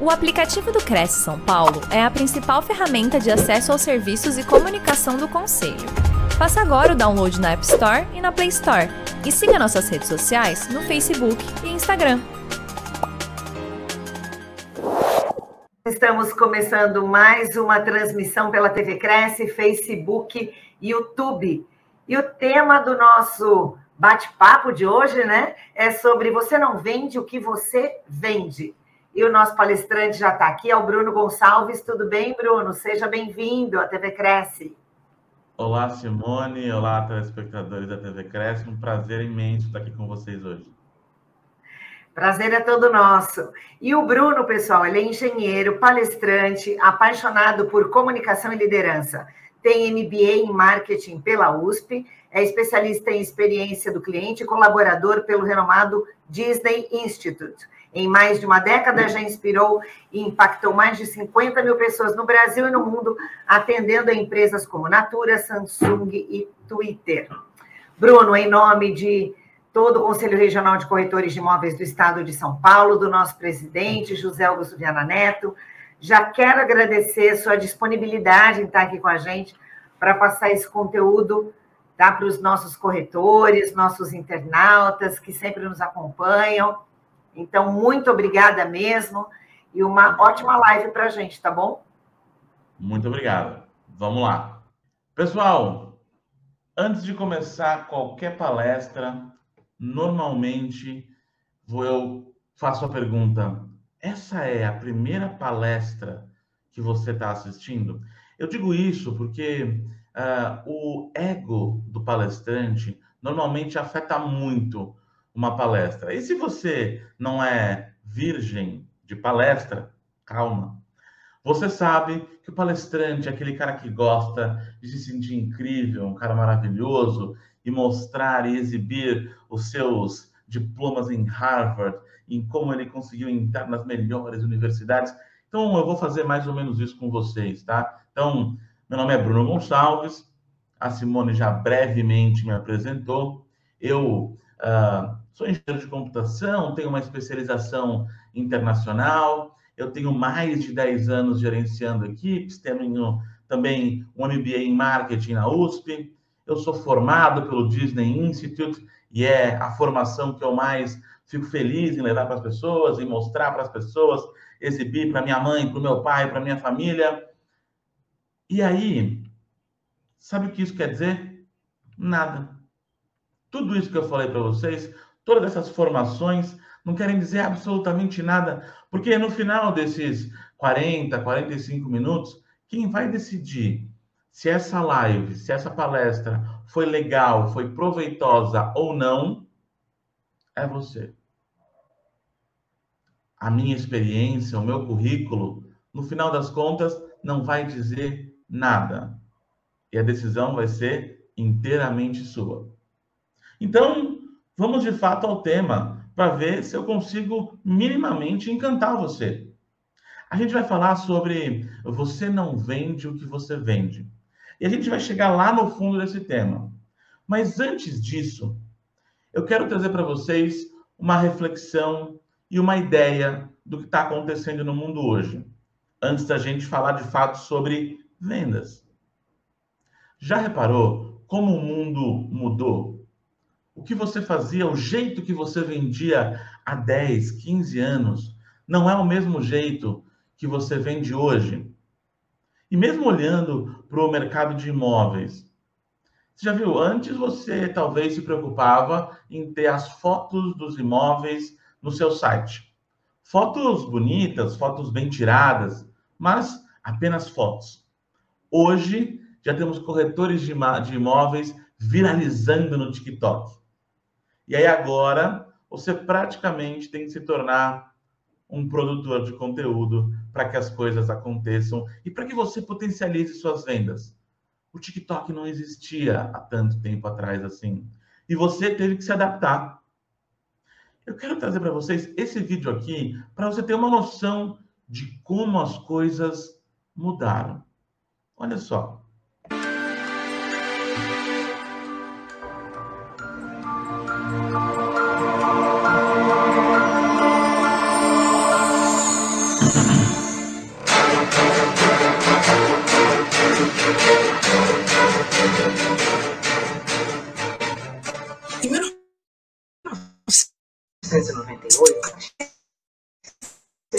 O aplicativo do Cresce São Paulo é a principal ferramenta de acesso aos serviços e comunicação do Conselho. Faça agora o download na App Store e na Play Store. E siga nossas redes sociais no Facebook e Instagram. Estamos começando mais uma transmissão pela TV Cresce, Facebook, YouTube. E o tema do nosso bate-papo de hoje, né, é sobre você não vende o que você vende. E o nosso palestrante já está aqui, é o Bruno Gonçalves. Tudo bem, Bruno? Seja bem-vindo à TV Cresce. Olá, Simone. Olá, telespectadores da TV Cresce. Um prazer imenso estar aqui com vocês hoje. Prazer é todo nosso. E o Bruno, pessoal, ele é engenheiro, palestrante, apaixonado por comunicação e liderança. Tem MBA em marketing pela USP, é especialista em experiência do cliente e colaborador pelo renomado Disney Institute em mais de uma década, já inspirou e impactou mais de 50 mil pessoas no Brasil e no mundo, atendendo a empresas como Natura, Samsung e Twitter. Bruno, em nome de todo o Conselho Regional de Corretores de Imóveis do Estado de São Paulo, do nosso presidente, José Augusto Viana Neto, já quero agradecer sua disponibilidade em estar aqui com a gente para passar esse conteúdo tá, para os nossos corretores, nossos internautas que sempre nos acompanham. Então, muito obrigada mesmo e uma ótima live para a gente, tá bom? Muito obrigado. Vamos lá. Pessoal, antes de começar qualquer palestra, normalmente eu faço a pergunta: essa é a primeira palestra que você está assistindo? Eu digo isso porque uh, o ego do palestrante normalmente afeta muito uma palestra. E se você não é virgem de palestra, calma. Você sabe que o palestrante é aquele cara que gosta de se sentir incrível, um cara maravilhoso e mostrar e exibir os seus diplomas em Harvard, em como ele conseguiu entrar nas melhores universidades. Então, eu vou fazer mais ou menos isso com vocês, tá? Então, meu nome é Bruno Gonçalves, a Simone já brevemente me apresentou. Eu uh, Sou engenheiro de computação, tenho uma especialização internacional, eu tenho mais de 10 anos gerenciando equipes, tenho também um MBA em marketing na USP. Eu sou formado pelo Disney Institute e é a formação que eu mais fico feliz em levar para as pessoas, em mostrar para as pessoas, exibir para minha mãe, para o meu pai, para minha família. E aí, sabe o que isso quer dizer? Nada. Tudo isso que eu falei para vocês todas essas formações não querem dizer absolutamente nada, porque no final desses 40, 45 minutos, quem vai decidir se essa live, se essa palestra foi legal, foi proveitosa ou não, é você. A minha experiência, o meu currículo, no final das contas, não vai dizer nada. E a decisão vai ser inteiramente sua. Então, vamos de fato ao tema, para ver se eu consigo minimamente encantar você. A gente vai falar sobre você não vende o que você vende. E a gente vai chegar lá no fundo desse tema. Mas antes disso, eu quero trazer para vocês uma reflexão e uma ideia do que está acontecendo no mundo hoje, antes da gente falar de fato sobre vendas. Já reparou como o mundo mudou? O que você fazia, o jeito que você vendia há 10, 15 anos, não é o mesmo jeito que você vende hoje. E mesmo olhando para o mercado de imóveis, você já viu, antes você talvez se preocupava em ter as fotos dos imóveis no seu site. Fotos bonitas, fotos bem tiradas, mas apenas fotos. Hoje já temos corretores de imóveis viralizando no TikTok. E aí agora você praticamente tem que se tornar um produtor de conteúdo para que as coisas aconteçam e para que você potencialize suas vendas. O TikTok não existia há tanto tempo atrás assim. E você teve que se adaptar. Eu quero trazer para vocês esse vídeo aqui para você ter uma noção de como as coisas mudaram. Olha só.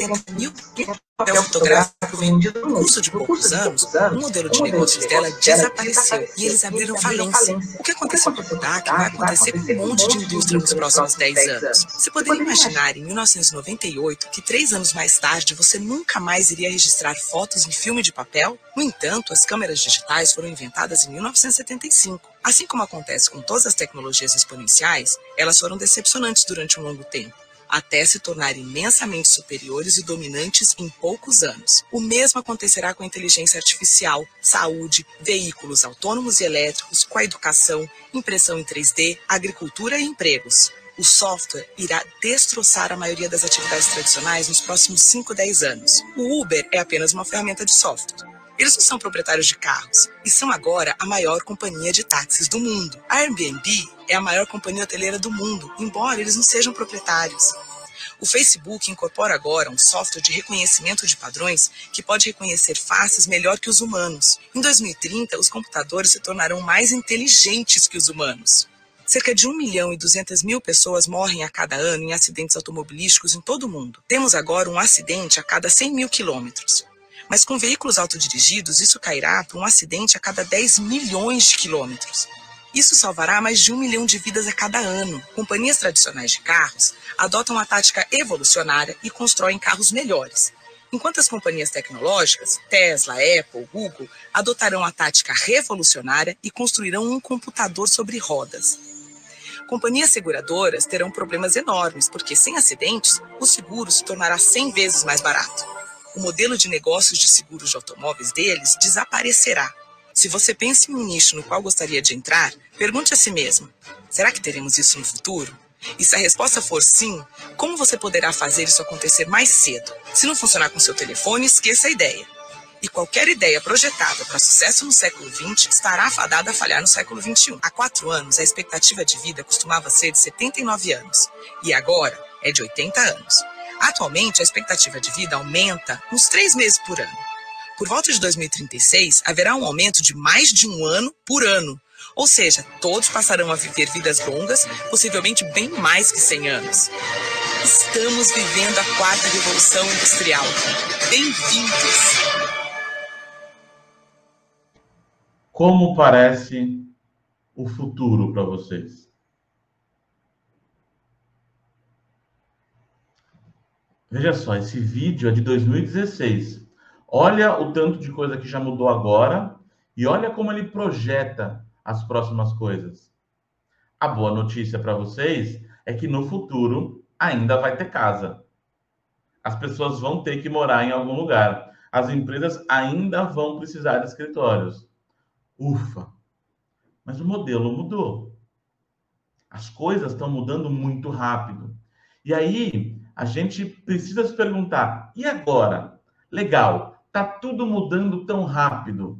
O papel fotográfico vendido no curso de poucos anos, o modelo de negócios dela desapareceu e eles abriram falência. O que aconteceu com o Kodak vai acontecer com um monte de indústria nos próximos 10 anos. Você poderia imaginar em 1998 que três anos mais tarde você nunca mais iria registrar fotos em filme de papel? No entanto, as câmeras digitais foram inventadas em 1975. Assim como acontece com todas as tecnologias exponenciais, elas foram decepcionantes durante um longo tempo até se tornar imensamente superiores e dominantes em poucos anos. O mesmo acontecerá com a inteligência artificial, saúde, veículos autônomos e elétricos, com a educação, impressão em 3D, agricultura e empregos. O software irá destroçar a maioria das atividades tradicionais nos próximos 5, 10 anos. O Uber é apenas uma ferramenta de software. Eles não são proprietários de carros e são agora a maior companhia de táxis do mundo. A Airbnb é a maior companhia hoteleira do mundo, embora eles não sejam proprietários. O Facebook incorpora agora um software de reconhecimento de padrões que pode reconhecer faces melhor que os humanos. Em 2030, os computadores se tornarão mais inteligentes que os humanos. Cerca de 1 milhão e 200 mil pessoas morrem a cada ano em acidentes automobilísticos em todo o mundo. Temos agora um acidente a cada 100 mil quilômetros. Mas com veículos autodirigidos, isso cairá para um acidente a cada 10 milhões de quilômetros. Isso salvará mais de um milhão de vidas a cada ano. Companhias tradicionais de carros adotam a tática evolucionária e constroem carros melhores. Enquanto as companhias tecnológicas, Tesla, Apple, Google, adotarão a tática revolucionária e construirão um computador sobre rodas. Companhias seguradoras terão problemas enormes, porque sem acidentes, o seguro se tornará 100 vezes mais barato o modelo de negócios de seguros de automóveis deles desaparecerá. Se você pensa em um nicho no qual gostaria de entrar, pergunte a si mesmo: será que teremos isso no futuro? E se a resposta for sim, como você poderá fazer isso acontecer mais cedo? Se não funcionar com seu telefone, esqueça a ideia. E qualquer ideia projetada para sucesso no século XX estará fadada a falhar no século XXI. Há quatro anos, a expectativa de vida costumava ser de 79 anos. E agora é de 80 anos. Atualmente, a expectativa de vida aumenta uns três meses por ano. Por volta de 2036, haverá um aumento de mais de um ano por ano. Ou seja, todos passarão a viver vidas longas, possivelmente bem mais que 100 anos. Estamos vivendo a quarta revolução industrial. Bem-vindos! Como parece o futuro para vocês? Veja só, esse vídeo é de 2016. Olha o tanto de coisa que já mudou agora e olha como ele projeta as próximas coisas. A boa notícia para vocês é que no futuro ainda vai ter casa. As pessoas vão ter que morar em algum lugar. As empresas ainda vão precisar de escritórios. Ufa! Mas o modelo mudou. As coisas estão mudando muito rápido. E aí, a gente precisa se perguntar: e agora? Legal, tá tudo mudando tão rápido.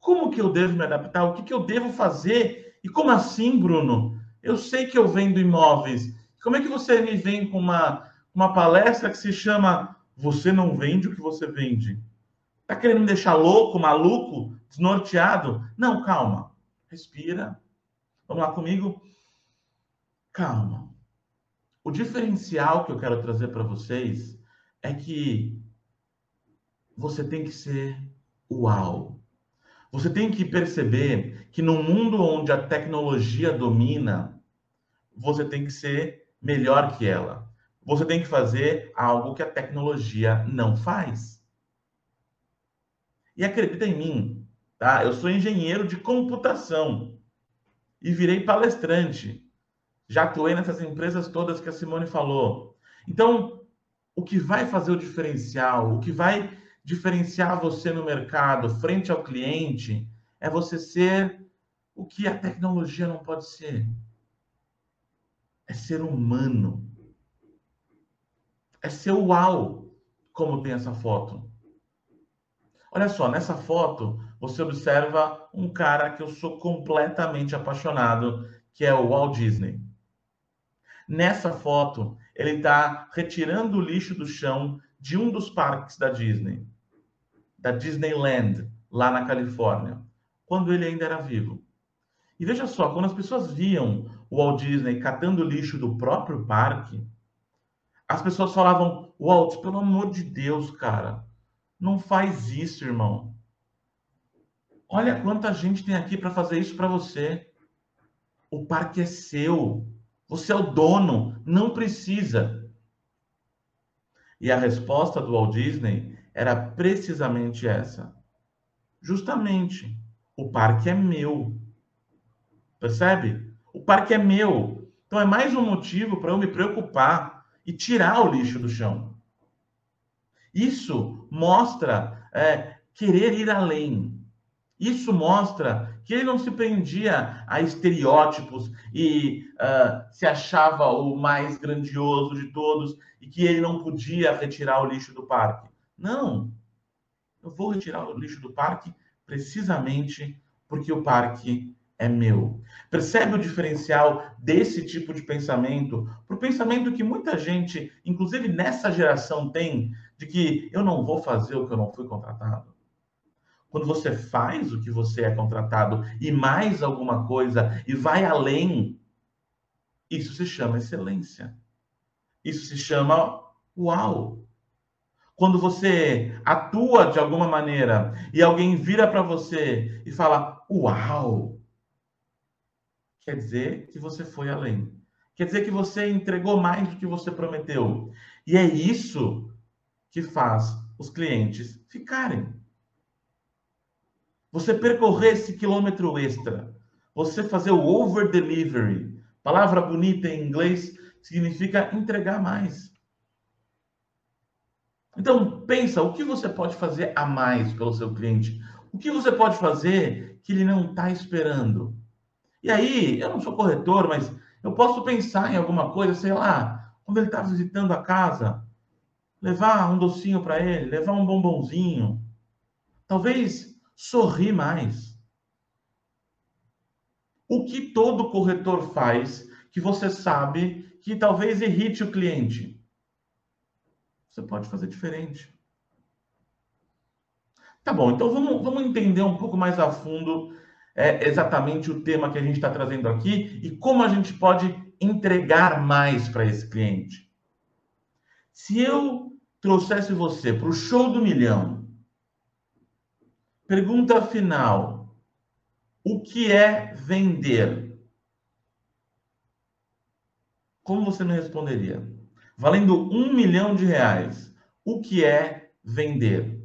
Como que eu devo me adaptar? O que, que eu devo fazer? E como assim, Bruno? Eu sei que eu vendo imóveis. Como é que você me vem com uma, uma palestra que se chama Você não vende o que você vende? Tá querendo me deixar louco, maluco, desnorteado? Não, calma. Respira. Vamos lá comigo. Calma. O diferencial que eu quero trazer para vocês é que você tem que ser uau. Você tem que perceber que no mundo onde a tecnologia domina, você tem que ser melhor que ela. Você tem que fazer algo que a tecnologia não faz. E acredita em mim, tá? Eu sou engenheiro de computação e virei palestrante. Já atuei nessas empresas todas que a Simone falou. Então, o que vai fazer o diferencial, o que vai diferenciar você no mercado, frente ao cliente, é você ser o que a tecnologia não pode ser. É ser humano. É ser uau, como tem essa foto. Olha só, nessa foto você observa um cara que eu sou completamente apaixonado, que é o Walt Disney. Nessa foto, ele está retirando o lixo do chão de um dos parques da Disney, da Disneyland, lá na Califórnia, quando ele ainda era vivo. E veja só, quando as pessoas viam o Walt Disney catando lixo do próprio parque, as pessoas falavam: Walt, pelo amor de Deus, cara, não faz isso, irmão. Olha quanta gente tem aqui para fazer isso para você. O parque é seu. Você é o dono, não precisa. E a resposta do Walt Disney era precisamente essa. Justamente, o parque é meu. Percebe? O parque é meu. Então é mais um motivo para eu me preocupar e tirar o lixo do chão. Isso mostra é, querer ir além. Isso mostra que ele não se prendia a estereótipos e uh, se achava o mais grandioso de todos e que ele não podia retirar o lixo do parque. Não. Eu vou retirar o lixo do parque precisamente porque o parque é meu. Percebe o diferencial desse tipo de pensamento para o pensamento que muita gente, inclusive nessa geração, tem de que eu não vou fazer o que eu não fui contratado? Quando você faz o que você é contratado e mais alguma coisa e vai além, isso se chama excelência. Isso se chama uau. Quando você atua de alguma maneira e alguém vira para você e fala uau, quer dizer que você foi além. Quer dizer que você entregou mais do que você prometeu. E é isso que faz os clientes ficarem. Você percorrer esse quilômetro extra, você fazer o over delivery, palavra bonita em inglês, significa entregar mais. Então, pensa, o que você pode fazer a mais pelo seu cliente? O que você pode fazer que ele não está esperando? E aí, eu não sou corretor, mas eu posso pensar em alguma coisa, sei lá, quando ele está visitando a casa, levar um docinho para ele, levar um bombonzinho. Talvez sorrir mais. O que todo corretor faz que você sabe que talvez irrite o cliente? Você pode fazer diferente. Tá bom, então vamos, vamos entender um pouco mais a fundo é, exatamente o tema que a gente está trazendo aqui e como a gente pode entregar mais para esse cliente. Se eu trouxesse você para o show do milhão Pergunta final: o que é vender? Como você me responderia? Valendo um milhão de reais, o que é vender?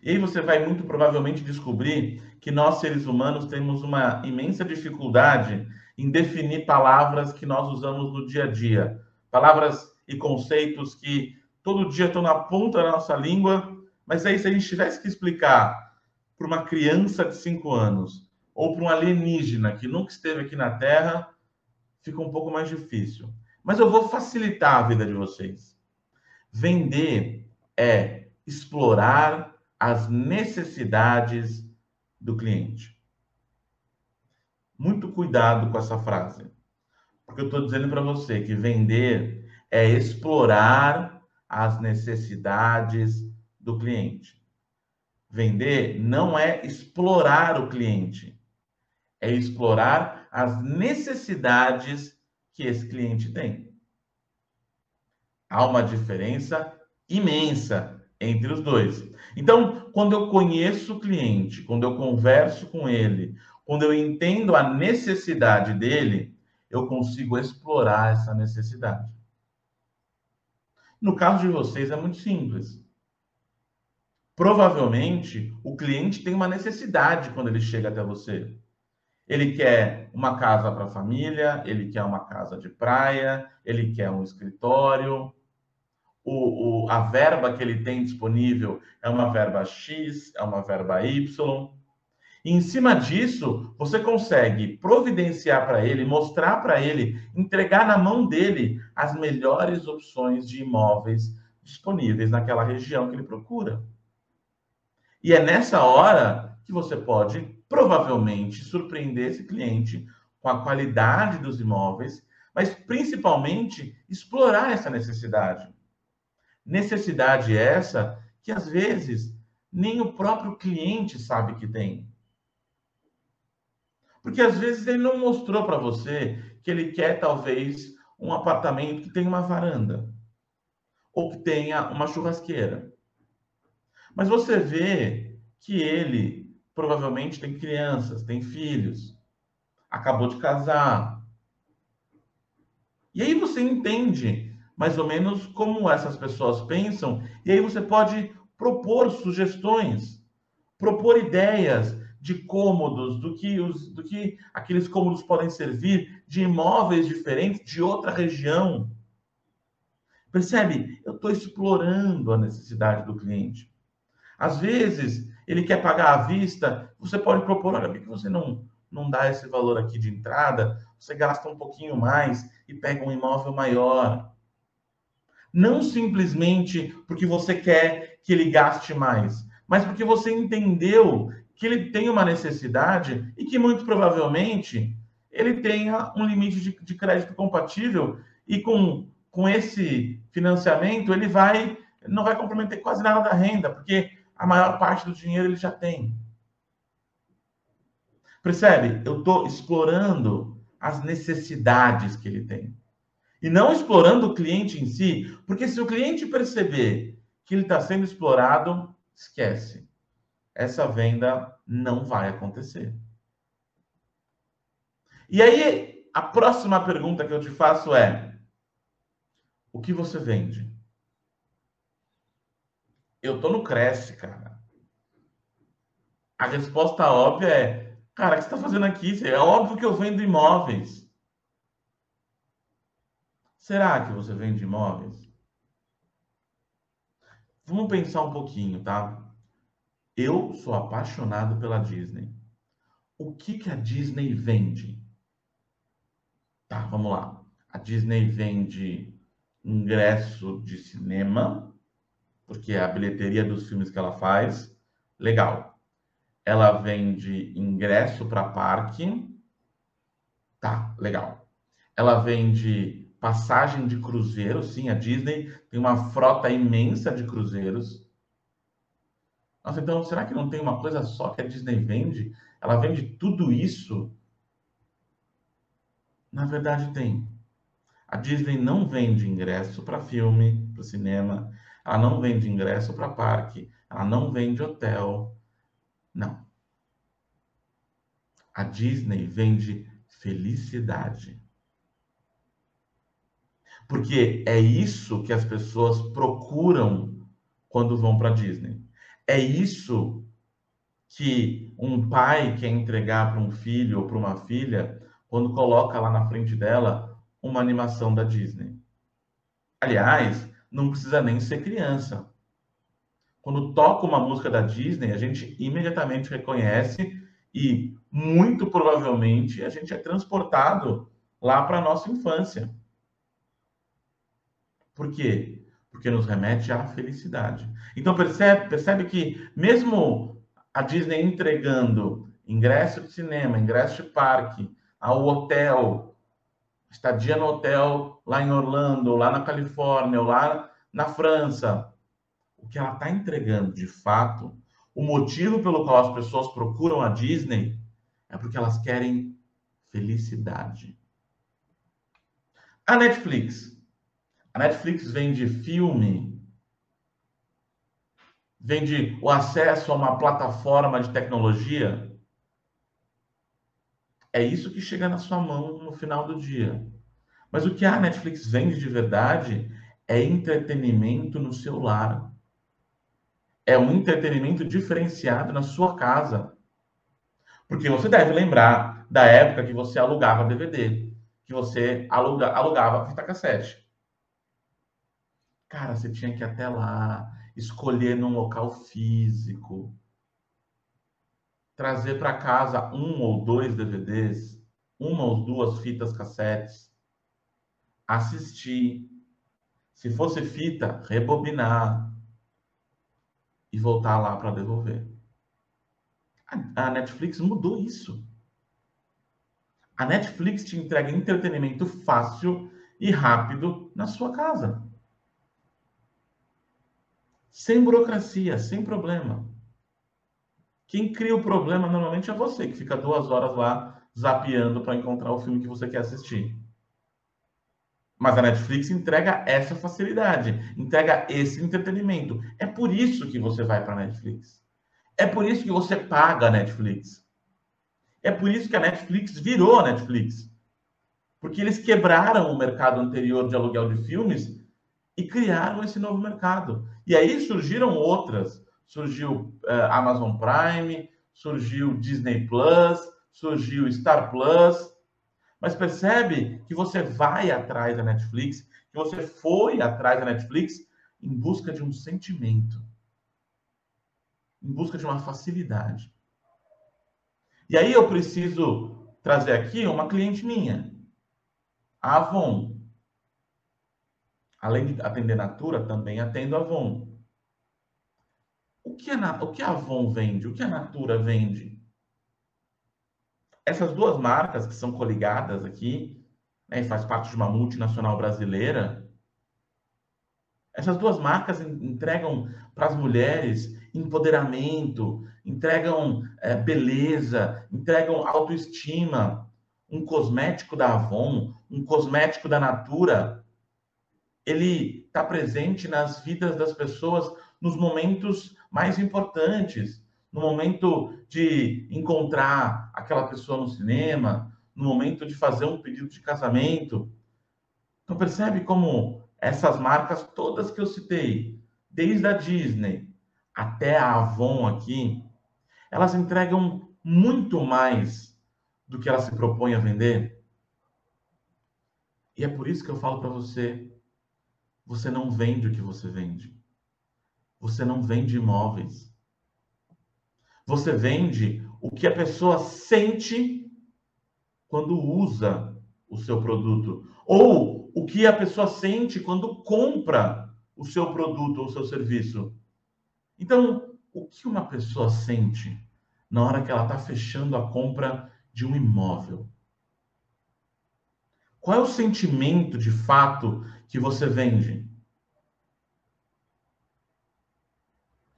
E aí você vai muito provavelmente descobrir que nós, seres humanos, temos uma imensa dificuldade em definir palavras que nós usamos no dia a dia. Palavras e conceitos que todo dia estão na ponta da nossa língua mas aí, se a gente tivesse que explicar para uma criança de 5 anos ou para um alienígena que nunca esteve aqui na Terra, fica um pouco mais difícil. Mas eu vou facilitar a vida de vocês. Vender é explorar as necessidades do cliente. Muito cuidado com essa frase, porque eu estou dizendo para você que vender é explorar as necessidades do cliente. Vender não é explorar o cliente, é explorar as necessidades que esse cliente tem. Há uma diferença imensa entre os dois. Então, quando eu conheço o cliente, quando eu converso com ele, quando eu entendo a necessidade dele, eu consigo explorar essa necessidade. No caso de vocês é muito simples. Provavelmente o cliente tem uma necessidade quando ele chega até você. Ele quer uma casa para a família, ele quer uma casa de praia, ele quer um escritório. O, o, a verba que ele tem disponível é uma verba X, é uma verba Y. E em cima disso, você consegue providenciar para ele, mostrar para ele, entregar na mão dele as melhores opções de imóveis disponíveis naquela região que ele procura. E é nessa hora que você pode provavelmente surpreender esse cliente com a qualidade dos imóveis, mas principalmente explorar essa necessidade. necessidade essa que às vezes nem o próprio cliente sabe que tem. Porque às vezes ele não mostrou para você que ele quer talvez um apartamento que tenha uma varanda ou que tenha uma churrasqueira. Mas você vê que ele provavelmente tem crianças, tem filhos, acabou de casar. E aí você entende mais ou menos como essas pessoas pensam, e aí você pode propor sugestões, propor ideias de cômodos, do que, os, do que aqueles cômodos podem servir, de imóveis diferentes de outra região. Percebe? Eu estou explorando a necessidade do cliente. Às vezes, ele quer pagar à vista, você pode propor, olha, por que você não, não dá esse valor aqui de entrada? Você gasta um pouquinho mais e pega um imóvel maior. Não simplesmente porque você quer que ele gaste mais, mas porque você entendeu que ele tem uma necessidade e que muito provavelmente ele tenha um limite de, de crédito compatível e com, com esse financiamento ele vai não vai comprometer quase nada da renda, porque a maior parte do dinheiro ele já tem. Percebe? Eu estou explorando as necessidades que ele tem. E não explorando o cliente em si, porque se o cliente perceber que ele está sendo explorado, esquece. Essa venda não vai acontecer. E aí, a próxima pergunta que eu te faço é: o que você vende? Eu tô no Cresce, cara. A resposta óbvia é: cara, o que você está fazendo aqui? É óbvio que eu vendo imóveis. Será que você vende imóveis? Vamos pensar um pouquinho, tá? Eu sou apaixonado pela Disney. O que, que a Disney vende? Tá, vamos lá. A Disney vende ingresso de cinema, porque a bilheteria dos filmes que ela faz. Legal. Ela vende ingresso para parque. Tá, legal. Ela vende passagem de cruzeiro. Sim, a Disney tem uma frota imensa de cruzeiros. Nossa, então será que não tem uma coisa só que a Disney vende? Ela vende tudo isso? Na verdade, tem. A Disney não vende ingresso para filme, para cinema. Ela não vende ingresso para parque, ela não vende hotel. Não. A Disney vende felicidade. Porque é isso que as pessoas procuram quando vão para Disney. É isso que um pai quer entregar para um filho ou para uma filha quando coloca lá na frente dela uma animação da Disney. Aliás, não precisa nem ser criança. Quando toca uma música da Disney, a gente imediatamente reconhece e muito provavelmente a gente é transportado lá para a nossa infância. Por quê? Porque nos remete à felicidade. Então percebe, percebe que mesmo a Disney entregando ingresso de cinema, ingresso de parque, ao hotel, estadia no hotel lá em Orlando, lá na Califórnia, lá na França. O que ela está entregando de fato, o motivo pelo qual as pessoas procuram a Disney é porque elas querem felicidade. A Netflix. A Netflix vende filme, vende o acesso a uma plataforma de tecnologia é isso que chega na sua mão no final do dia. Mas o que a Netflix vende de verdade é entretenimento no celular. É um entretenimento diferenciado na sua casa. Porque você deve lembrar da época que você alugava DVD, que você aluga, alugava fita cassete. Cara, você tinha que ir até lá, escolher num local físico, trazer para casa um ou dois DVDs, uma ou duas fitas cassetes, assistir. Se fosse fita, rebobinar e voltar lá para devolver. A Netflix mudou isso. A Netflix te entrega entretenimento fácil e rápido na sua casa. sem burocracia, sem problema. Quem cria o problema normalmente é você, que fica duas horas lá zapeando para encontrar o filme que você quer assistir. Mas a Netflix entrega essa facilidade, entrega esse entretenimento. É por isso que você vai para a Netflix. É por isso que você paga a Netflix. É por isso que a Netflix virou a Netflix. Porque eles quebraram o mercado anterior de aluguel de filmes e criaram esse novo mercado. E aí surgiram outras. Surgiu uh, Amazon Prime, surgiu Disney Plus, surgiu Star Plus. Mas percebe que você vai atrás da Netflix, que você foi atrás da Netflix em busca de um sentimento, em busca de uma facilidade. E aí eu preciso trazer aqui uma cliente minha, a Avon. Além de atender Natura, também atendo Avon. O que, a, o que a Avon vende? O que a Natura vende? Essas duas marcas que são coligadas aqui, né, e faz parte de uma multinacional brasileira, essas duas marcas entregam para as mulheres empoderamento, entregam é, beleza, entregam autoestima. Um cosmético da Avon, um cosmético da Natura, ele está presente nas vidas das pessoas nos momentos mais importantes, no momento de encontrar aquela pessoa no cinema, no momento de fazer um pedido de casamento. Então percebe como essas marcas todas que eu citei, desde a Disney até a Avon aqui, elas entregam muito mais do que elas se propõem a vender. E é por isso que eu falo para você, você não vende o que você vende. Você não vende imóveis. Você vende o que a pessoa sente quando usa o seu produto. Ou o que a pessoa sente quando compra o seu produto ou o seu serviço. Então, o que uma pessoa sente na hora que ela está fechando a compra de um imóvel? Qual é o sentimento de fato que você vende?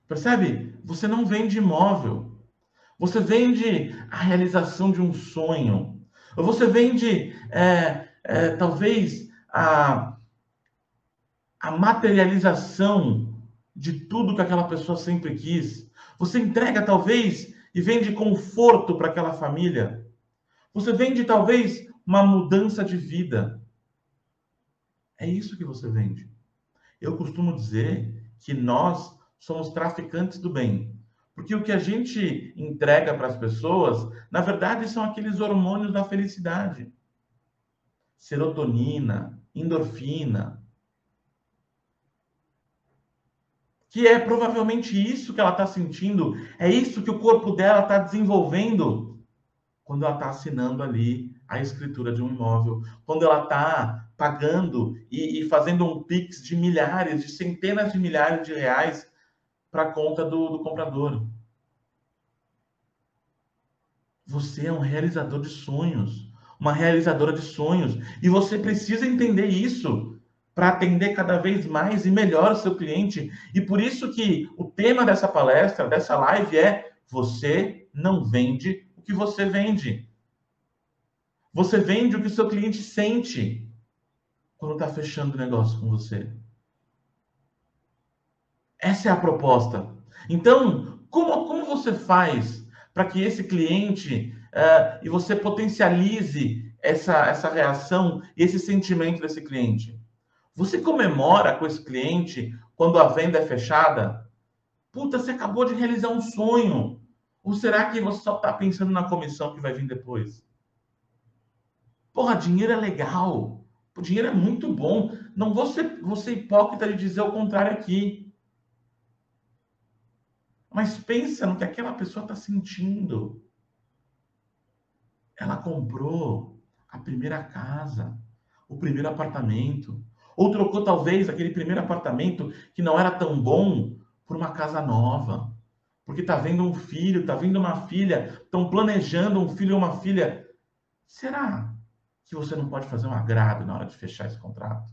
Percebe? Você não vende imóvel. Você vende a realização de um sonho. Você vende, é, é, talvez, a, a materialização de tudo que aquela pessoa sempre quis. Você entrega, talvez, e vende conforto para aquela família. Você vende, talvez, uma mudança de vida. É isso que você vende. Eu costumo dizer que nós somos traficantes do bem. Porque o que a gente entrega para as pessoas, na verdade, são aqueles hormônios da felicidade. Serotonina, endorfina. Que é provavelmente isso que ela está sentindo, é isso que o corpo dela está desenvolvendo quando ela está assinando ali a escritura de um imóvel, quando ela está pagando e, e, fazendo um PIX de milhares, de centenas de milhares de reais para a conta do, do comprador. Você é um realizador de sonhos, uma realizadora de sonhos, e você precisa entender isso para atender cada vez mais e melhor o seu cliente. E por isso que o tema dessa palestra, dessa live é você não vende o que você vende. Você vende o que o seu cliente sente quando está fechando o negócio com você. Essa é a proposta. Então, como, como você faz para que esse cliente uh, e você potencialize essa, essa reação, esse sentimento desse cliente? Você comemora com esse cliente quando a venda é fechada? Puta, você acabou de realizar um sonho. Ou será que você só está pensando na comissão que vai vir depois? Porra, dinheiro é legal. O dinheiro é muito bom. Não vou ser, vou ser hipócrita de dizer o contrário aqui. Mas pensa no que aquela pessoa está sentindo. Ela comprou a primeira casa, o primeiro apartamento, ou trocou talvez aquele primeiro apartamento que não era tão bom por uma casa nova. Porque está vendo um filho, está vendo uma filha, estão planejando um filho ou uma filha. Será que você não pode fazer um agrado na hora de fechar esse contrato?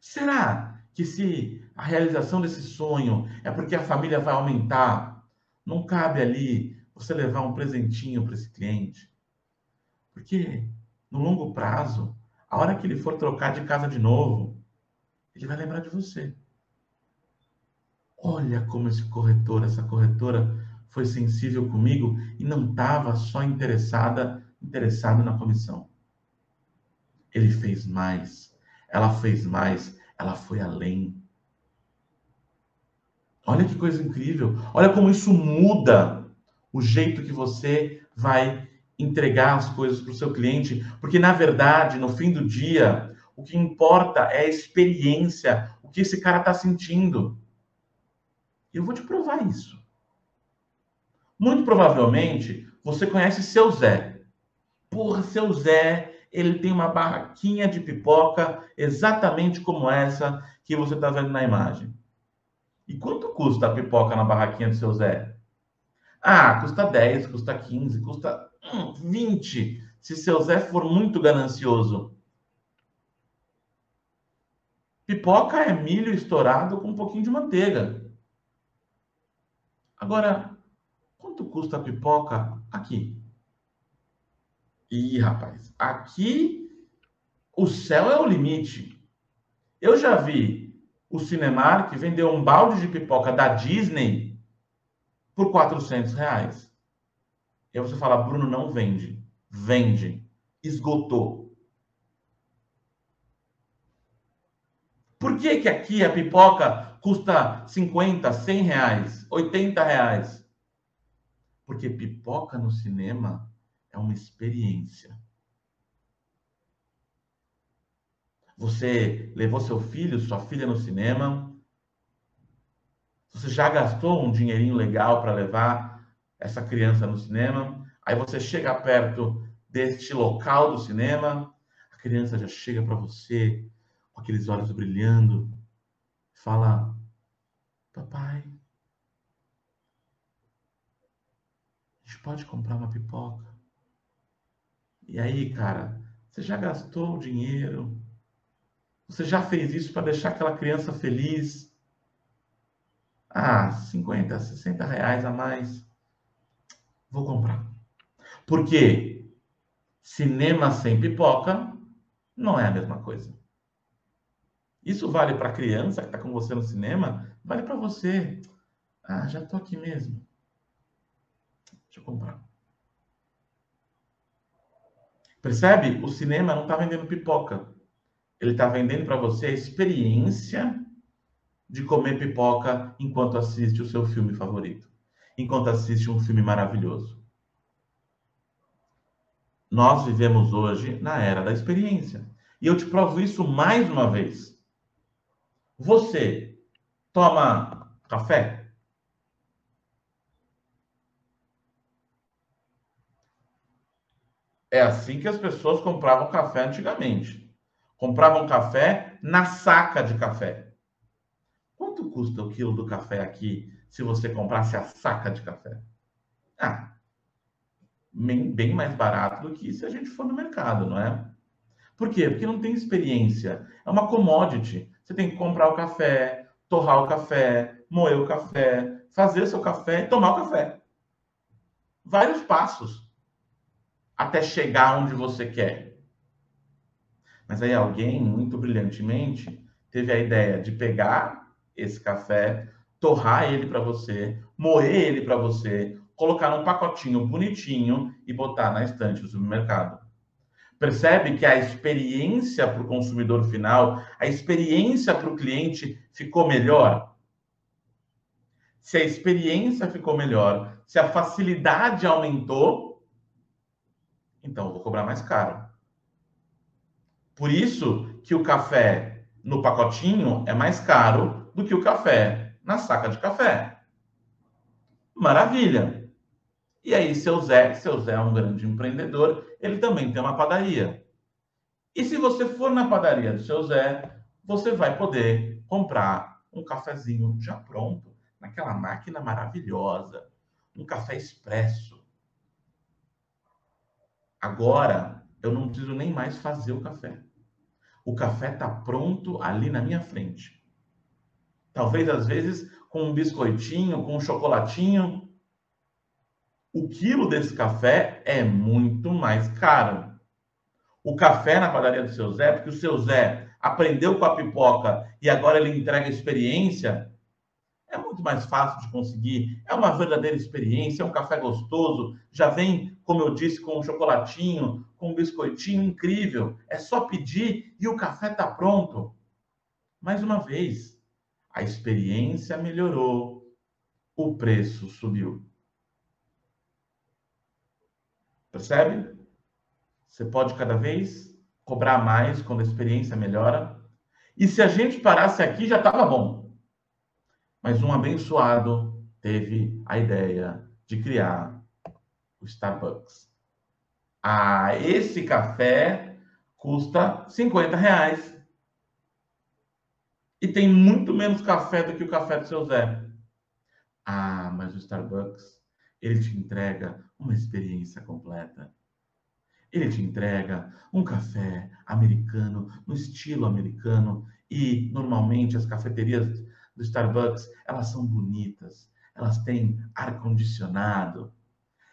Será que se a realização desse sonho é porque a família vai aumentar, não cabe ali você levar um presentinho para esse cliente. Porque no longo prazo, a hora que ele for trocar de casa de novo, ele vai lembrar de você. Olha como esse corretor, essa corretora foi sensível comigo e não estava só interessada, interessado na comissão. Ele fez mais, ela fez mais, ela foi além. Olha que coisa incrível. Olha como isso muda o jeito que você vai entregar as coisas para o seu cliente, porque na verdade, no fim do dia, o que importa é a experiência, o que esse cara está sentindo. Eu vou te provar isso. Muito provavelmente você conhece seu Zé. Porra, seu Zé ele tem uma barraquinha de pipoca exatamente como essa que você está vendo na imagem. E quanto custa a pipoca na barraquinha do seu Zé? Ah, custa 10, custa 15, custa hum, 20, se seu Zé for muito ganancioso. Pipoca é milho estourado com um pouquinho de manteiga. Agora, quanto custa a pipoca aqui? Ih, rapaz, aqui o céu é o limite. Eu já vi o Cinemark vender um balde de pipoca da Disney por 400 reais. E aí você fala, Bruno, não vende. Vende. Esgotou. Por que, que aqui a pipoca custa 50, 100 reais, 80 reais? Porque pipoca no cinema é uma experiência. Você levou seu filho, sua filha no cinema. Você já gastou um dinheirinho legal para levar essa criança no cinema. Aí você chega perto deste local do cinema, a criança já chega para você com aqueles olhos brilhando, fala: Papai, a gente pode comprar uma pipoca? E aí, cara, você já gastou o dinheiro? Você já fez isso para deixar aquela criança feliz? Ah, 50, 60 reais a mais. Vou comprar. Porque cinema sem pipoca não é a mesma coisa. Isso vale para a criança que está com você no cinema, vale para você. Ah, já estou aqui mesmo. Deixa eu comprar. Percebe? O cinema não está vendendo pipoca. Ele está vendendo para você a experiência de comer pipoca enquanto assiste o seu filme favorito, enquanto assiste um filme maravilhoso. Nós vivemos hoje na era da experiência. E eu te provo isso mais uma vez. Você toma café? É assim que as pessoas compravam café antigamente. Compravam café na saca de café. Quanto custa o quilo do café aqui se você comprasse a saca de café? Ah, bem mais barato do que se a gente for no mercado, não é? Por quê? Porque não tem experiência. É uma commodity. Você tem que comprar o café, torrar o café, moer o café, fazer o seu café e tomar o café. Vários passos até chegar onde você quer. Mas aí alguém, muito brilhantemente, teve a ideia de pegar esse café, torrar ele para você, moer ele para você, colocar num pacotinho bonitinho e botar na estante do supermercado. Percebe que a experiência para o consumidor final, a experiência para o cliente ficou melhor? Se a experiência ficou melhor, se a facilidade aumentou, então eu vou cobrar mais caro. Por isso que o café no pacotinho é mais caro do que o café na saca de café. Maravilha! E aí, seu Zé, seu Zé é um grande empreendedor, ele também tem uma padaria. E se você for na padaria do seu Zé, você vai poder comprar um cafezinho já pronto, naquela máquina maravilhosa, um café expresso Agora, eu não preciso nem mais fazer o café. O café está pronto ali na minha frente. Talvez às vezes com um biscoitinho, com um chocolatinho. O quilo desse café é muito mais caro. O café na padaria do seu Zé, porque o seu Zé aprendeu com a pipoca e agora ele entrega experiência, é muito mais fácil de conseguir. É uma verdadeira experiência, é um café gostoso. Já vem, como eu disse, com um chocolatinho, com um biscoitinho incrível. É só pedir e o café está pronto. Mais uma vez, a experiência melhorou, o preço subiu. Percebe? Você pode cada vez cobrar mais quando a experiência melhora. E se a gente parasse aqui, já estava bom. Mas um abençoado teve a ideia de criar o Starbucks. Ah, esse café custa 50 reais. E tem muito menos café do que o café do seu Zé. Ah, mas o Starbucks, ele te entrega uma experiência completa. Ele te entrega um café americano, no estilo americano, e normalmente as cafeterias do Starbucks, elas são bonitas, elas têm ar condicionado,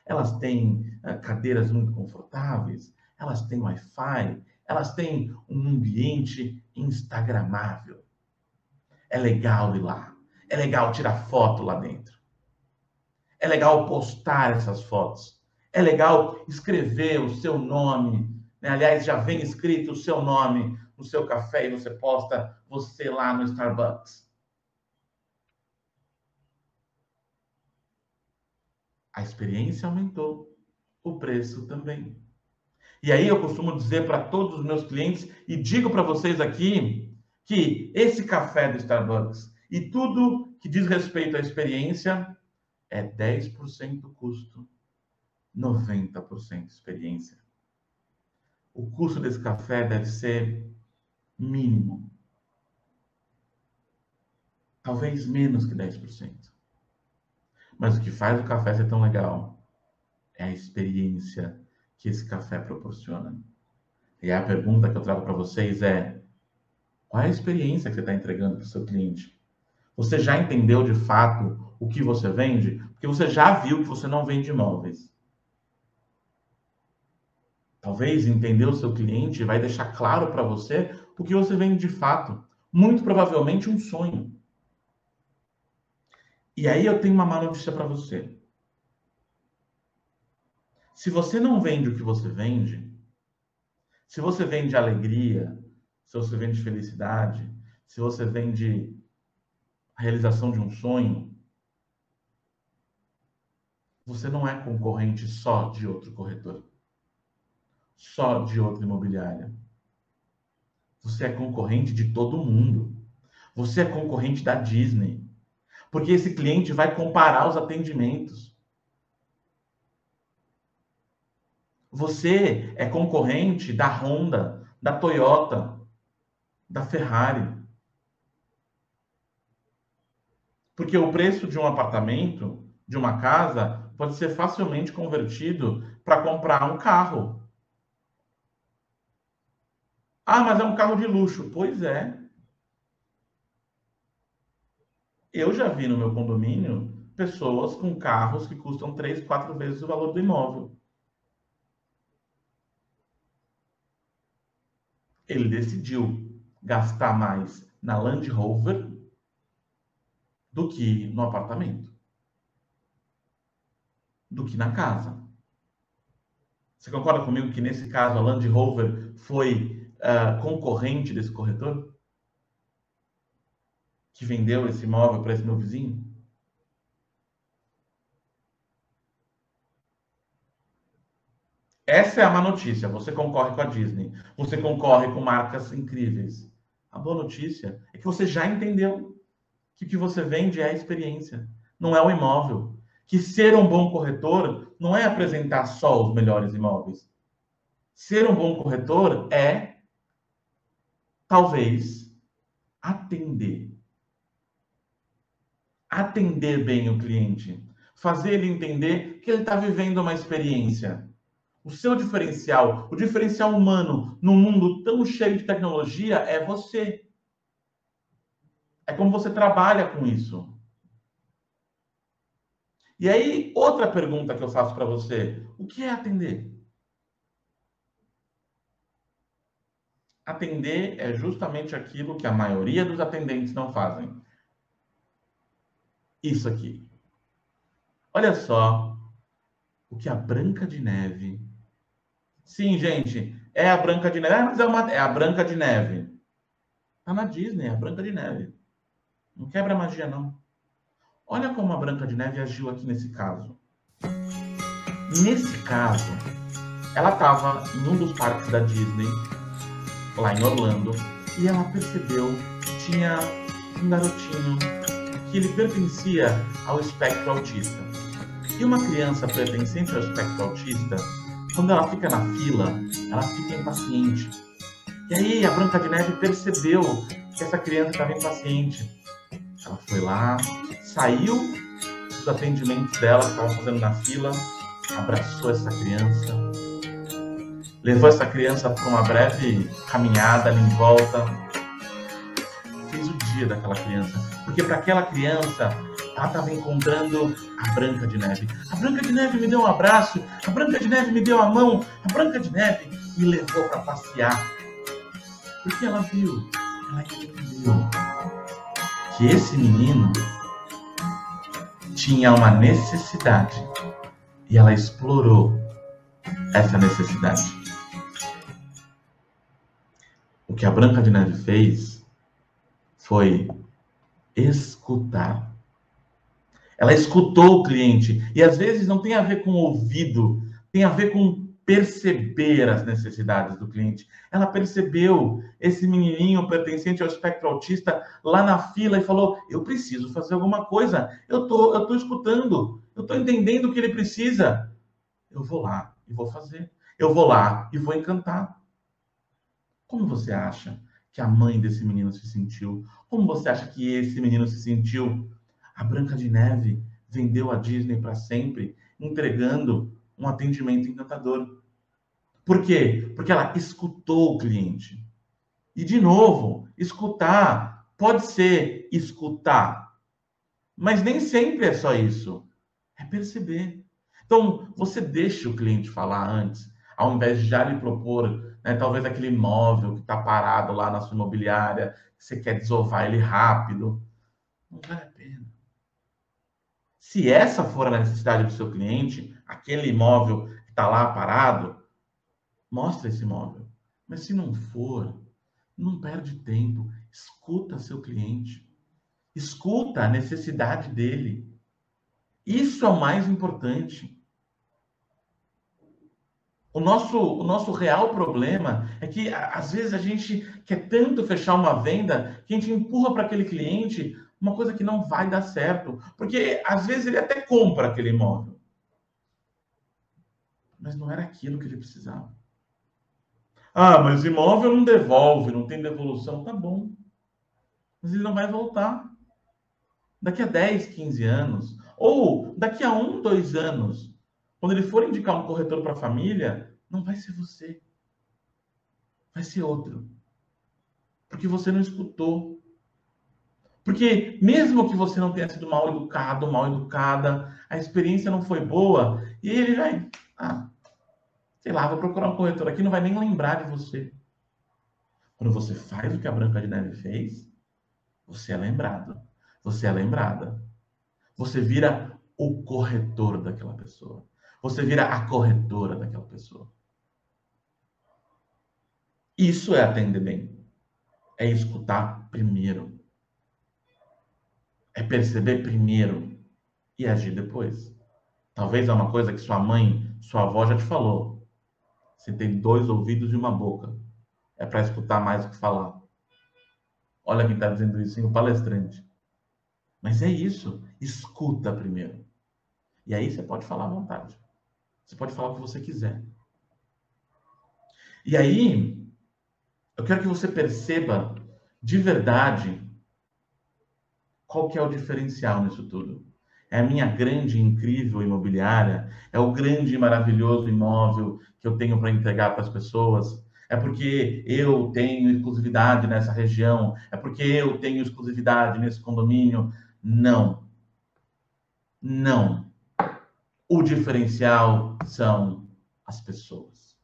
elas têm uh, cadeiras muito confortáveis, elas têm Wi-Fi, elas têm um ambiente instagramável. É legal ir lá, é legal tirar foto lá dentro. É legal postar essas fotos. É legal escrever o seu nome. Né? Aliás, já vem escrito o seu nome no seu café e você posta você lá no Starbucks. A experiência aumentou, o preço também. E aí eu costumo dizer para todos os meus clientes e digo para vocês aqui que esse café do Starbucks e tudo que diz respeito à experiência é 10% custo, 90% experiência. O custo desse café deve ser mínimo. Talvez menos que 10%. Mas o que faz o café ser tão legal é a experiência que esse café proporciona. E a pergunta que eu trago para vocês é: qual é a experiência que você está entregando para o seu cliente? Você já entendeu de fato o que você vende? Porque você já viu que você não vende imóveis. Talvez entender o seu cliente vai deixar claro para você o que você vende de fato. Muito provavelmente um sonho. E aí eu tenho uma má notícia para você. Se você não vende o que você vende, se você vende alegria, se você vende felicidade, se você vende a realização de um sonho, você não é concorrente só de outro corretor, só de outra imobiliária. Você é concorrente de todo mundo. Você é concorrente da Disney porque esse cliente vai comparar os atendimentos. Você é concorrente da Honda, da Toyota, da Ferrari. Porque o preço de um apartamento, de uma casa, pode ser facilmente convertido para comprar um carro. Ah, mas é um carro de luxo. Pois é. Eu já vi no meu condomínio pessoas com carros que custam três, quatro vezes o valor do imóvel. Ele decidiu gastar mais na Land Rover do que no apartamento, do que na casa. Você concorda comigo que nesse caso a Land Rover foi uh, concorrente desse corretor? Que vendeu esse imóvel para esse meu vizinho? Essa é a má notícia. Você concorre com a Disney. Você concorre com marcas incríveis. A boa notícia é que você já entendeu que o que você vende é a experiência, não é o imóvel. Que ser um bom corretor não é apresentar só os melhores imóveis. Ser um bom corretor é, talvez, atender atender bem o cliente, fazer ele entender que ele está vivendo uma experiência. O seu diferencial, o diferencial humano num mundo tão cheio de tecnologia é você. É como você trabalha com isso. E aí, outra pergunta que eu faço para você: o que é atender? Atender é justamente aquilo que a maioria dos atendentes não fazem. Isso aqui. Olha só o que a Branca de Neve. Sim, gente, é a Branca de Neve. Ah, mas é, uma... é a Branca de Neve. Tá na Disney, é a Branca de Neve. Não quebra magia, não. Olha como a Branca de Neve agiu aqui nesse caso. Nesse caso, ela estava em um dos parques da Disney, lá em Orlando, e ela percebeu que tinha um garotinho que ele pertencia ao espectro autista. E uma criança pertencente ao espectro autista, quando ela fica na fila, ela fica impaciente. E aí a Branca de Neve percebeu que essa criança estava impaciente. Ela foi lá, saiu dos atendimentos dela que estavam fazendo na fila, abraçou essa criança, levou essa criança para uma breve caminhada ali em volta, fez o dia daquela criança, porque para aquela criança ela estava encontrando a Branca de Neve. A Branca de Neve me deu um abraço, a Branca de Neve me deu a mão, a Branca de Neve me levou para passear. Porque ela viu, ela entendeu que esse menino tinha uma necessidade e ela explorou essa necessidade. O que a Branca de Neve fez foi escutar. Ela escutou o cliente e às vezes não tem a ver com ouvido, tem a ver com perceber as necessidades do cliente. Ela percebeu esse menininho pertencente ao espectro autista lá na fila e falou: "Eu preciso fazer alguma coisa. Eu tô, eu tô escutando. Eu tô entendendo o que ele precisa. Eu vou lá e vou fazer. Eu vou lá e vou encantar." Como você acha que a mãe desse menino se sentiu? Como você acha que esse menino se sentiu? A Branca de Neve vendeu a Disney para sempre, entregando um atendimento encantador. Por quê? Porque ela escutou o cliente. E, de novo, escutar pode ser escutar, mas nem sempre é só isso. É perceber. Então, você deixa o cliente falar antes, ao invés de já lhe propor, né, talvez aquele imóvel que está parado lá na sua imobiliária, você quer desovar ele rápido. Não vale a pena. Se essa for a necessidade do seu cliente, aquele imóvel que está lá parado, mostra esse imóvel. Mas se não for, não perde tempo. Escuta seu cliente. Escuta a necessidade dele. Isso é o mais importante. O nosso, o nosso real problema é que, às vezes, a gente quer tanto fechar uma venda que a gente empurra para aquele cliente uma coisa que não vai dar certo. Porque, às vezes, ele até compra aquele imóvel mas não era aquilo que ele precisava. Ah, mas imóvel não devolve, não tem devolução. Tá bom. Mas ele não vai voltar. Daqui a 10, 15 anos, ou daqui a um, dois anos, quando ele for indicar um corretor para a família, não vai ser você. Vai ser outro. Porque você não escutou. Porque mesmo que você não tenha sido mal educado, mal educada, a experiência não foi boa, e ele vai, ah, sei lá, vou procurar um corretor aqui, não vai nem lembrar de você. Quando você faz o que a Branca de Neve fez, você é lembrado. Você é lembrada. Você vira o corretor daquela pessoa. Você vira a corretora daquela pessoa. Isso é atender bem. É escutar primeiro. É perceber primeiro e agir depois. Talvez é uma coisa que sua mãe, sua avó já te falou. Você tem dois ouvidos e uma boca. É para escutar mais do que falar. Olha quem está dizendo isso, hein? o palestrante. Mas é isso. Escuta primeiro. E aí você pode falar à vontade. Você pode falar o que você quiser. E aí, eu quero que você perceba de verdade qual que é o diferencial nisso tudo é a minha grande, incrível imobiliária, é o grande e maravilhoso imóvel que eu tenho para entregar para as pessoas. É porque eu tenho exclusividade nessa região, é porque eu tenho exclusividade nesse condomínio. Não. Não. O diferencial são as pessoas.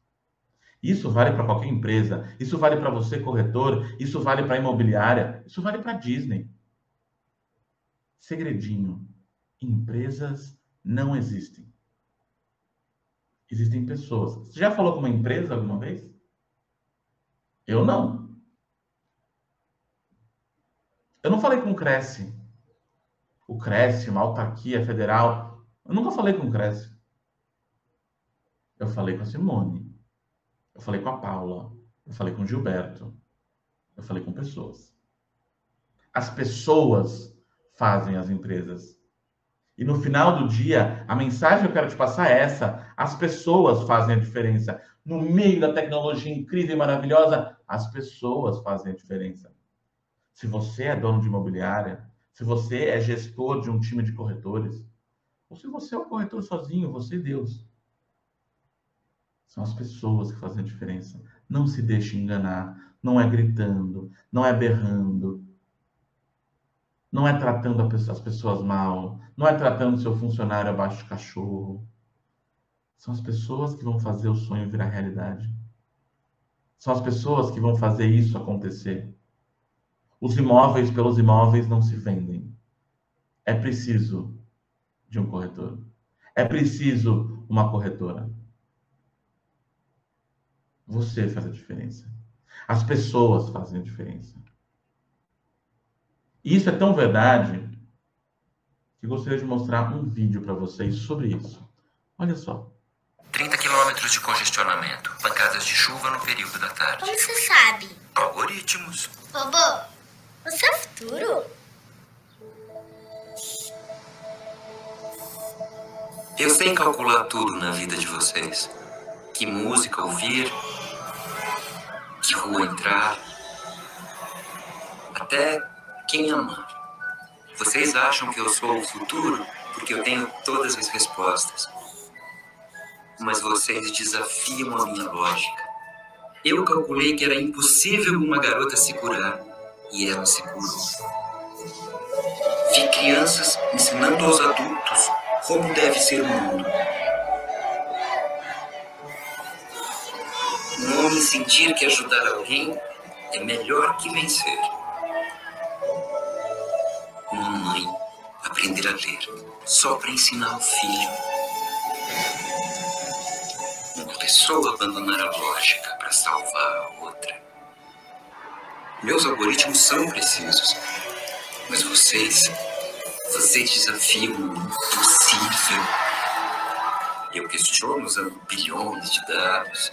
Isso vale para qualquer empresa, isso vale para você, corretor, isso vale para imobiliária, isso vale para Disney. Segredinho: empresas não existem. Existem pessoas. Você já falou com uma empresa alguma vez? Eu não. Eu não falei com o Cresce. O Cresce, uma autarquia federal. Eu nunca falei com o Cresce. Eu falei com a Simone. Eu falei com a Paula. Eu falei com o Gilberto. Eu falei com pessoas. As pessoas fazem as empresas. E no final do dia, a mensagem que eu quero te passar é essa: as pessoas fazem a diferença. No meio da tecnologia incrível e maravilhosa, as pessoas fazem a diferença. Se você é dono de imobiliária, se você é gestor de um time de corretores, ou se você é um corretor sozinho, você e Deus. São as pessoas que fazem a diferença. Não se deixe enganar. Não é gritando, não é berrando, não é tratando as pessoas mal, não é tratando seu funcionário abaixo de cachorro. São as pessoas que vão fazer o sonho virar realidade. São as pessoas que vão fazer isso acontecer. Os imóveis pelos imóveis não se vendem. É preciso de um corretor. É preciso uma corretora. Você faz a diferença. As pessoas fazem a diferença. E isso é tão verdade que gostaria de mostrar um vídeo para vocês sobre isso. Olha só. 30 quilômetros de congestionamento, pancadas de chuva no período da tarde. Como você sabe? Algoritmos. Robô, você é futuro? Eu sei calcular tudo na vida de vocês. Que música ouvir, que rua entrar, até quem amar. Vocês acham que eu sou o futuro porque eu tenho todas as respostas. Mas vocês desafiam a minha lógica. Eu calculei que era impossível uma garota se curar e ela se curou. Vi crianças ensinando aos adultos como deve ser o mundo. Um homem sentir que ajudar alguém é melhor que vencer. Uma mãe aprender a ler só para ensinar o filho. Uma pessoa abandonar a lógica para salvar a outra. Meus algoritmos são precisos, mas vocês, vocês desafiam o impossível. Eu questiono usando bilhões de dados.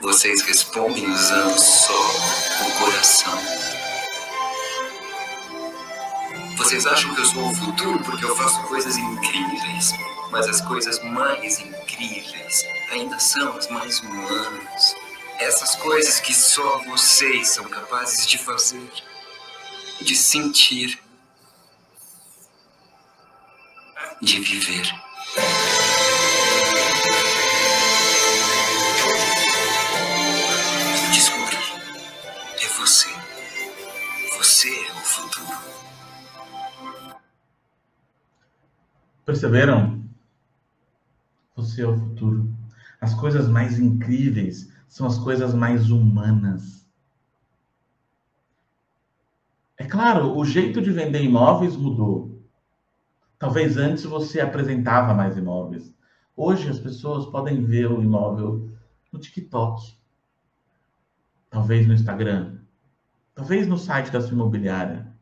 Vocês respondem usando só o coração. Vocês acham que eu sou o futuro porque eu faço coisas incríveis, mas as coisas mais incríveis ainda são as mais humanas. Essas coisas que só vocês são capazes de fazer, de sentir, de viver. Descobri. É você. Você é o futuro. Perceberam? Você é o futuro. As coisas mais incríveis são as coisas mais humanas. É claro, o jeito de vender imóveis mudou. Talvez antes você apresentava mais imóveis. Hoje as pessoas podem ver o imóvel no TikTok, talvez no Instagram, talvez no site da sua imobiliária.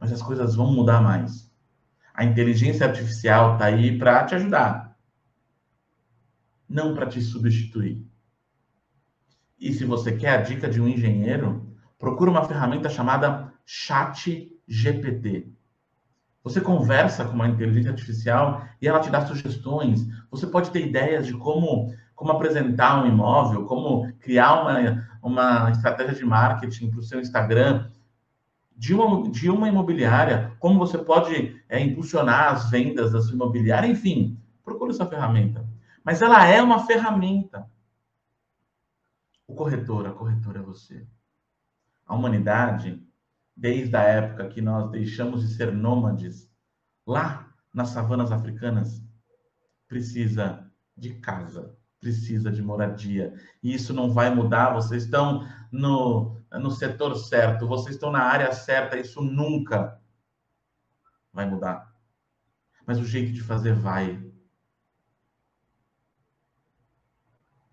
Mas as coisas vão mudar mais. A inteligência artificial está aí para te ajudar, não para te substituir. E se você quer a dica de um engenheiro, procura uma ferramenta chamada Chat GPT. Você conversa com uma inteligência artificial e ela te dá sugestões. Você pode ter ideias de como, como apresentar um imóvel, como criar uma, uma estratégia de marketing para o seu Instagram de uma, de uma imobiliária, como você pode é, impulsionar as vendas da sua imobiliária, enfim, procure essa ferramenta. Mas ela é uma ferramenta. O corretor, a corretora é você. A humanidade, desde a época que nós deixamos de ser nômades, lá nas savanas africanas, precisa de casa, precisa de moradia. E isso não vai mudar. Vocês estão no, no setor certo, vocês estão na área certa. Isso nunca vai mudar. Mas o jeito de fazer vai.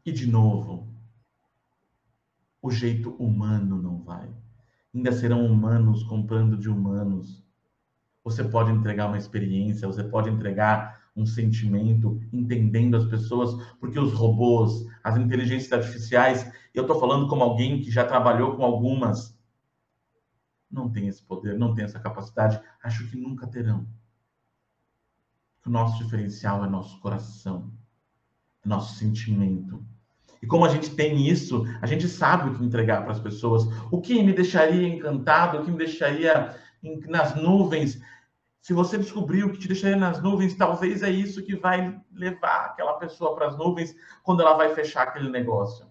E de novo, o jeito humano não vai. Ainda serão humanos comprando de humanos. Você pode entregar uma experiência, você pode entregar um sentimento, entendendo as pessoas, porque os robôs, as inteligências artificiais, eu estou falando como alguém que já trabalhou com algumas, não tem esse poder, não tem essa capacidade, acho que nunca terão. O nosso diferencial é nosso coração, é nosso sentimento. E como a gente tem isso, a gente sabe o que entregar para as pessoas. O que me deixaria encantado, o que me deixaria nas nuvens, se você descobriu que te deixaria nas nuvens, talvez é isso que vai levar aquela pessoa para as nuvens quando ela vai fechar aquele negócio.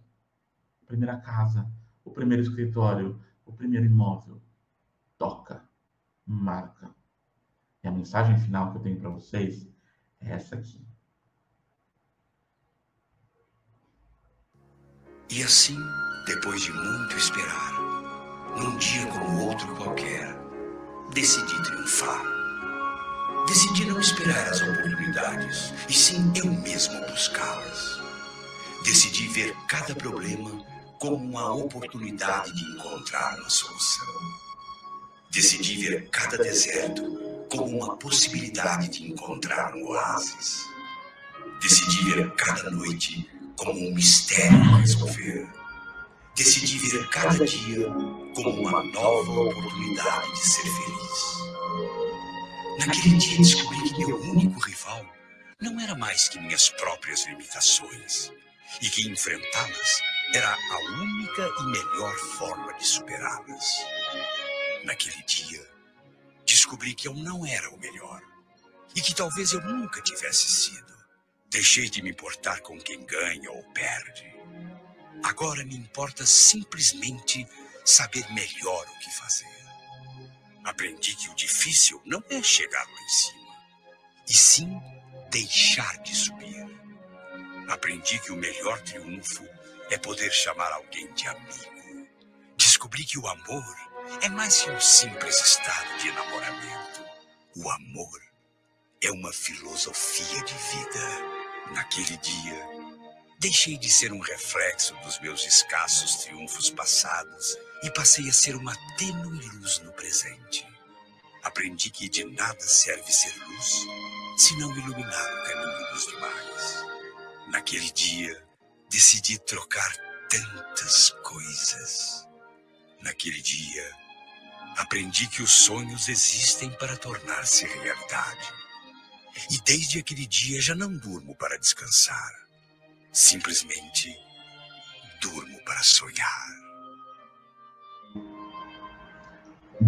A primeira casa, o primeiro escritório, o primeiro imóvel. Toca, marca. E a mensagem final que eu tenho para vocês é essa aqui. E assim, depois de muito esperar, num dia como outro qualquer, decidi triunfar Decidi não esperar as oportunidades, e sim eu mesmo buscá-las. Decidi ver cada problema como uma oportunidade de encontrar uma solução. Decidi ver cada deserto como uma possibilidade de encontrar um oásis. Decidi ver cada noite como um mistério a resolver. Decidi ver cada dia como uma nova oportunidade de ser feliz. Naquele dia descobri que meu único rival não era mais que minhas próprias limitações e que enfrentá-las era a única e melhor forma de superá-las. Naquele dia, descobri que eu não era o melhor e que talvez eu nunca tivesse sido. Deixei de me importar com quem ganha ou perde. Agora me importa simplesmente saber melhor o que fazer. Aprendi que o difícil não é chegar lá em cima, e sim deixar de subir. Aprendi que o melhor triunfo é poder chamar alguém de amigo. Descobri que o amor é mais que um simples estado de enamoramento. O amor é uma filosofia de vida. Naquele dia, deixei de ser um reflexo dos meus escassos triunfos passados e passei a ser uma tênue luz no presente. Aprendi que de nada serve ser luz se não iluminar o caminho dos demais. Naquele dia, decidi trocar tantas coisas. Naquele dia, aprendi que os sonhos existem para tornar-se realidade. E desde aquele dia já não durmo para descansar. Simplesmente durmo para sonhar.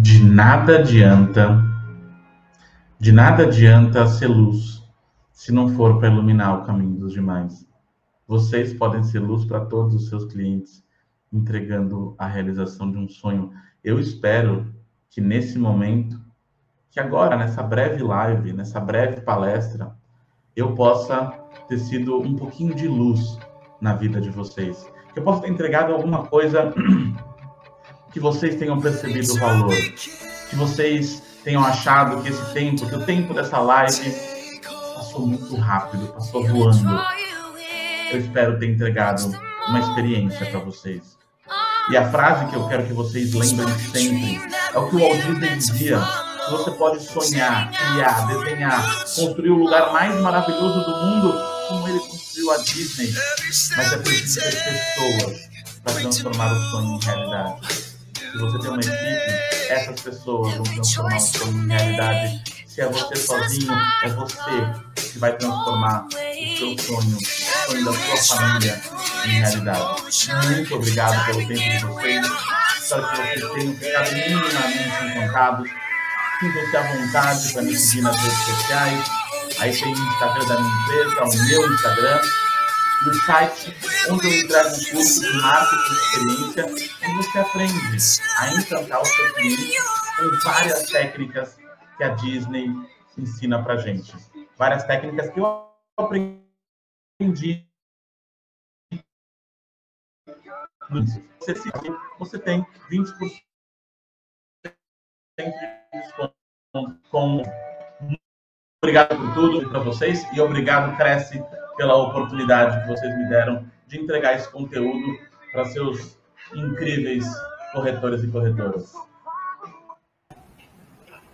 de nada adianta, de nada adianta ser luz se não for para iluminar o caminho dos demais. Vocês podem ser luz para todos os seus clientes, entregando a realização de um sonho. Eu espero que nesse momento, que agora, nessa breve live, nessa breve palestra, eu possa ter sido um pouquinho de luz na vida de vocês. Que eu possa ter entregado alguma coisa que vocês tenham percebido o valor, que vocês tenham achado que esse tempo, que o tempo dessa live passou muito rápido, passou voando. Eu espero ter entregado uma experiência para vocês. E a frase que eu quero que vocês lembrem sempre é o que o Walt Disney dizia: você pode sonhar, criar, desenhar, construir o lugar mais maravilhoso do mundo, como ele construiu a Disney, mas é preciso ter pessoas para transformar o sonho em realidade se você tem uma equipe, essas pessoas vão transformar o sonho em realidade. Se é você sozinho, é você que vai transformar o seu sonho, o sonho da sua família em realidade. Muito obrigado pelo tempo de vocês. Espero que vocês tenham ficado minimamente encantados. Sintam-se à vontade para me seguir nas redes sociais. Aí tem o Instagram da minha empresa, o meu Instagram. no site onde eu entrego um curso de marketing de experiência, onde você aprende a encantar o seu cliente com várias técnicas que a Disney ensina para gente. Várias técnicas que eu aprendi. Você tem 20% com obrigado por tudo para vocês e obrigado Cresce pela oportunidade que vocês me deram de entregar esse conteúdo para seus incríveis corretores e corretoras.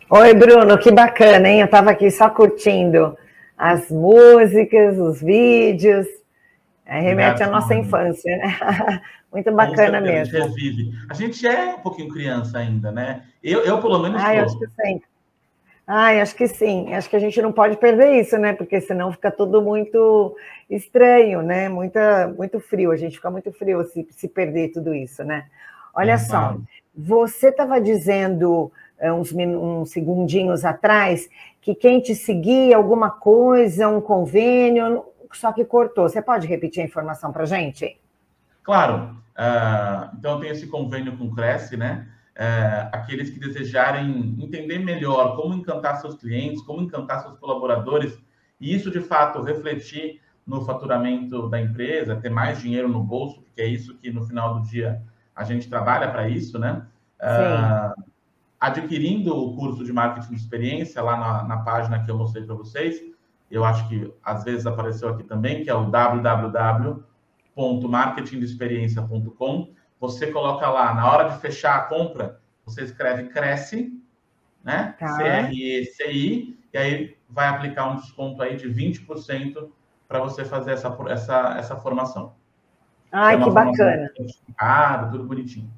Oi, Bruno, que bacana, hein? Eu estava aqui só curtindo as músicas, os vídeos. É, remete à nossa infância, né? Muito bacana mesmo. A gente revive. A gente é um pouquinho criança ainda, né? Eu, eu pelo menos. Eu acho que sim. Ai, acho que sim. Acho que a gente não pode perder isso, né? Porque senão fica tudo muito estranho, né? Muita, muito frio. A gente fica muito frio se, se perder tudo isso, né? Olha é, só, você estava dizendo é, uns, uns segundinhos atrás que quem te seguia alguma coisa, um convênio, só que cortou. Você pode repetir a informação para a gente? Claro. Uh, então, tem esse convênio com o Cresce, né? é, aqueles que desejarem entender melhor como encantar seus clientes, como encantar seus colaboradores, e isso de fato refletir no faturamento da empresa, ter mais dinheiro no bolso, porque é isso que no final do dia a gente trabalha para isso, né? É, adquirindo o curso de marketing de experiência lá na, na página que eu mostrei para vocês, eu acho que às vezes apareceu aqui também, que é o www.marketingdeexperiência.com você coloca lá, na hora de fechar a compra, você escreve Cresce, né? Tá. C-R-E-C-I, e aí vai aplicar um desconto aí de 20% para você fazer essa, essa, essa formação. Ai, é que bacana. Ah, tudo bonitinho.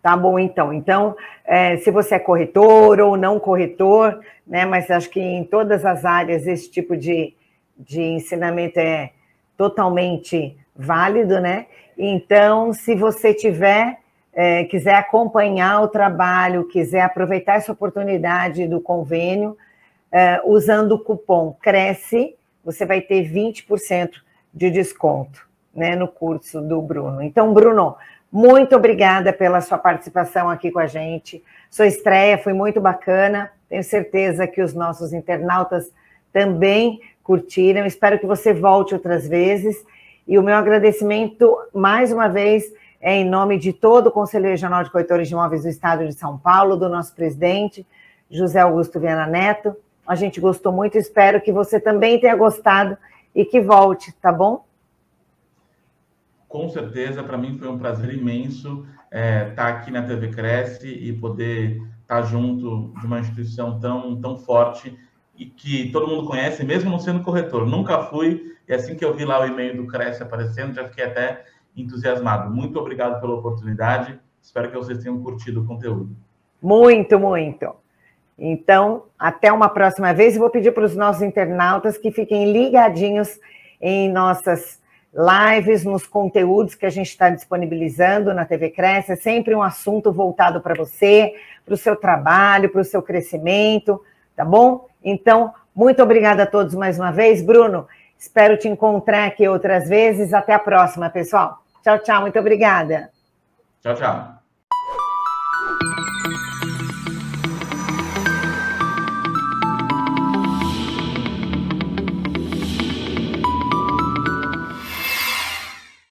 Tá bom, então. Então, é, se você é corretor ou não corretor, né? Mas acho que em todas as áreas esse tipo de, de ensinamento é totalmente válido, né? Então, se você tiver, é, quiser acompanhar o trabalho, quiser aproveitar essa oportunidade do convênio, é, usando o cupom CRECE, você vai ter 20% de desconto né, no curso do Bruno. Então, Bruno, muito obrigada pela sua participação aqui com a gente. Sua estreia foi muito bacana. Tenho certeza que os nossos internautas também curtiram. Espero que você volte outras vezes. E o meu agradecimento, mais uma vez, é em nome de todo o Conselho Regional de Corretores de Imóveis do Estado de São Paulo, do nosso presidente, José Augusto Viana Neto. A gente gostou muito, espero que você também tenha gostado e que volte, tá bom? Com certeza, para mim foi um prazer imenso estar é, tá aqui na TV Cresce e poder estar tá junto de uma instituição tão, tão forte e que todo mundo conhece, mesmo não sendo corretor. Nunca fui, e assim que eu vi lá o e-mail do Cresce aparecendo, já fiquei até entusiasmado. Muito obrigado pela oportunidade. Espero que vocês tenham curtido o conteúdo. Muito, muito. Então, até uma próxima vez. Vou pedir para os nossos internautas que fiquem ligadinhos em nossas lives, nos conteúdos que a gente está disponibilizando na TV Cresce. É sempre um assunto voltado para você, para o seu trabalho, para o seu crescimento, tá bom? Então, muito obrigada a todos mais uma vez. Bruno, espero te encontrar aqui outras vezes. Até a próxima, pessoal. Tchau, tchau. Muito obrigada. Tchau, tchau.